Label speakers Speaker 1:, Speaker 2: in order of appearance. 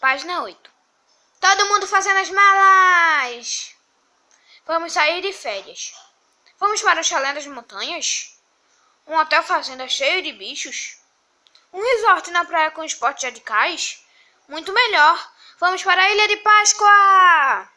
Speaker 1: Página 8. Todo mundo fazendo as malas! Vamos sair de férias. Vamos para o chalé das montanhas? Um hotel fazenda cheio de bichos? Um resort na praia com esportes radicais? Muito melhor! Vamos para a Ilha de Páscoa!